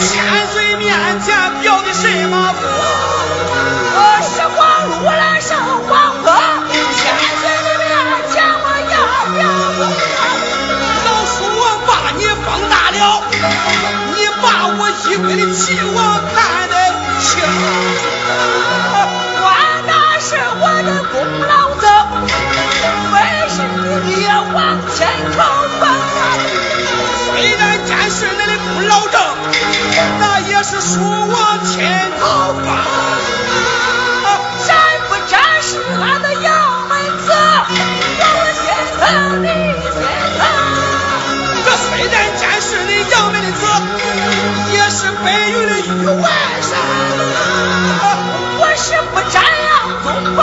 千岁面前表的什么不？我是黄禄来生黄哥，千岁的面前我要表个。老叔，我把你放大了，你把我一闺的气我看得清。管那是我的功劳。你爹往前靠奔。虽然见是恁的不老正，那也是说往前头奔。咱不斩是俺的幺妹子，让我心疼你心疼。这虽然见是恁幺妹的子，也是白云的玉外山。我是不沾杨宗保。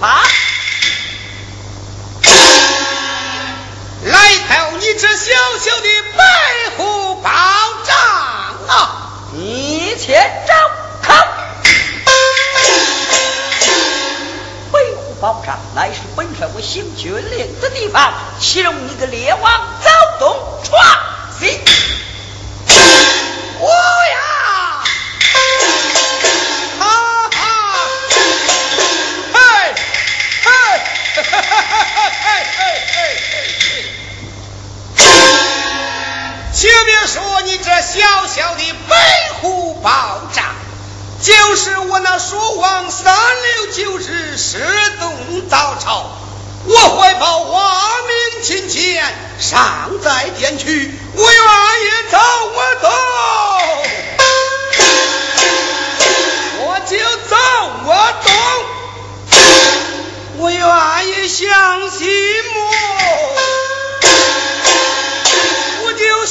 啊来头你这小小的白虎宝杖啊你且招口白虎宝杖乃是本帅我行军令的地方岂容你个猎王且别说你这小小的北湖宝帐，就是我那蜀王三六九日失踪早朝，我怀抱花名亲钱，尚在天区，我愿意走我走，我就走我走，我愿意相信我。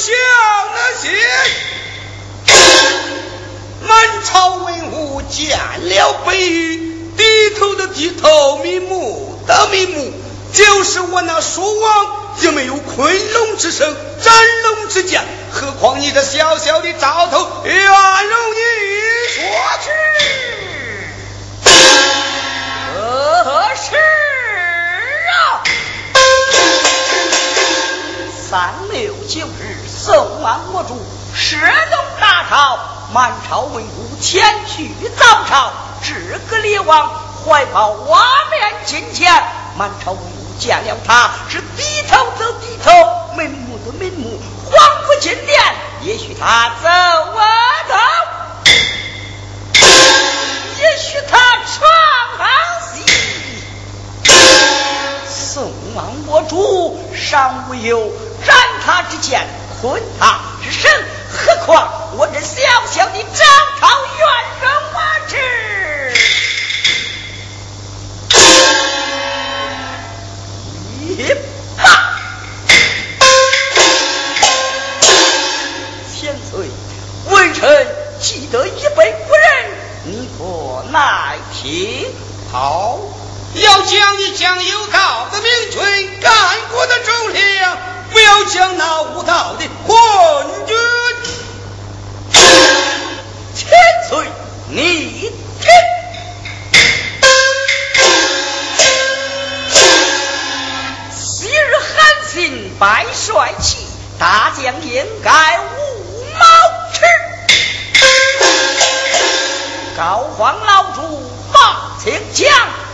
就像那些满朝文武见了北域，低头的低头，瞑目的瞑目，就是我那蜀王也没有昆仑之声，斩龙之剑，何况你这小小的兆头，愿容你说去？何事啊？三六九日，宋王我主失踪大朝，满朝文武前去早朝。只个列王怀抱瓦面金钱，满朝文武见了他，是低头走低头，眉目的门目，恍惚金殿，也许他走啊走，也许他唱好戏。宋王我主尚无有。斩他之剑，困他之身，何况我这小小的张朝元人我之？一啪！千岁，微臣记得一辈古人，你可乃听？好，要讲一讲有道的明君，干过的忠良。要将那无道的昏君，千岁，你天。昔日韩信拜帅旗，大将应该无毛齿。高皇老主马清江，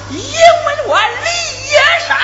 营门万里夜杀。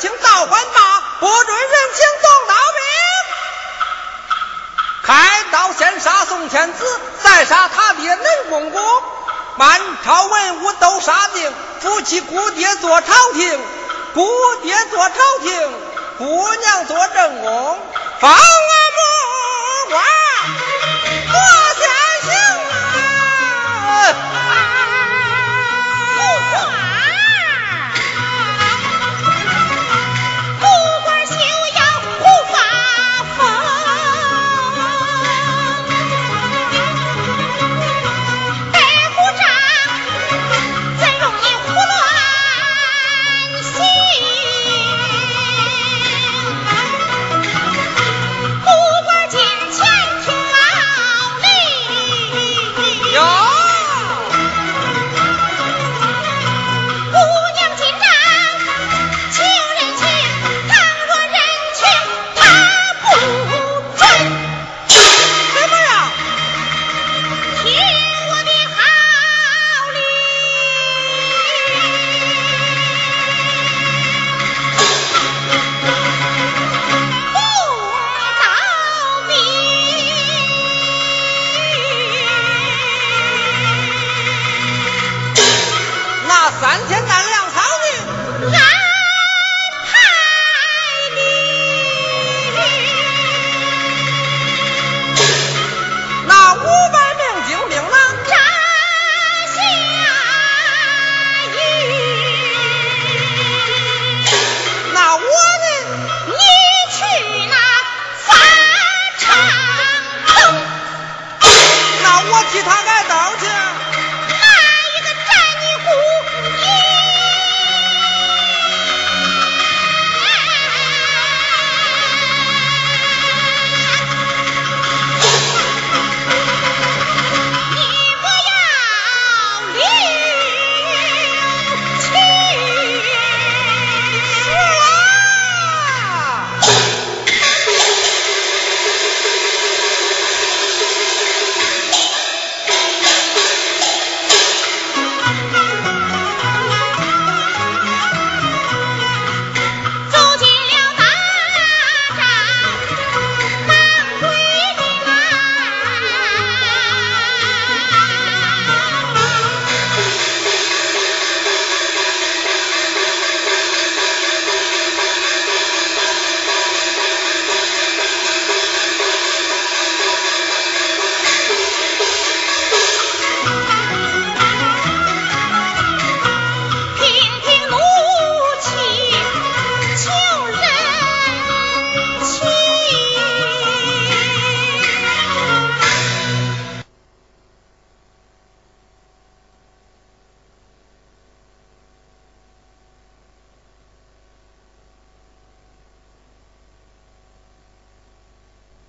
请道官吧，不准人情动刀兵。开刀先杀宋天子，再杀他爹雷公公。满朝文武都杀定，夫妻姑爹做朝廷，姑爹做朝廷，姑娘做正宫。放了。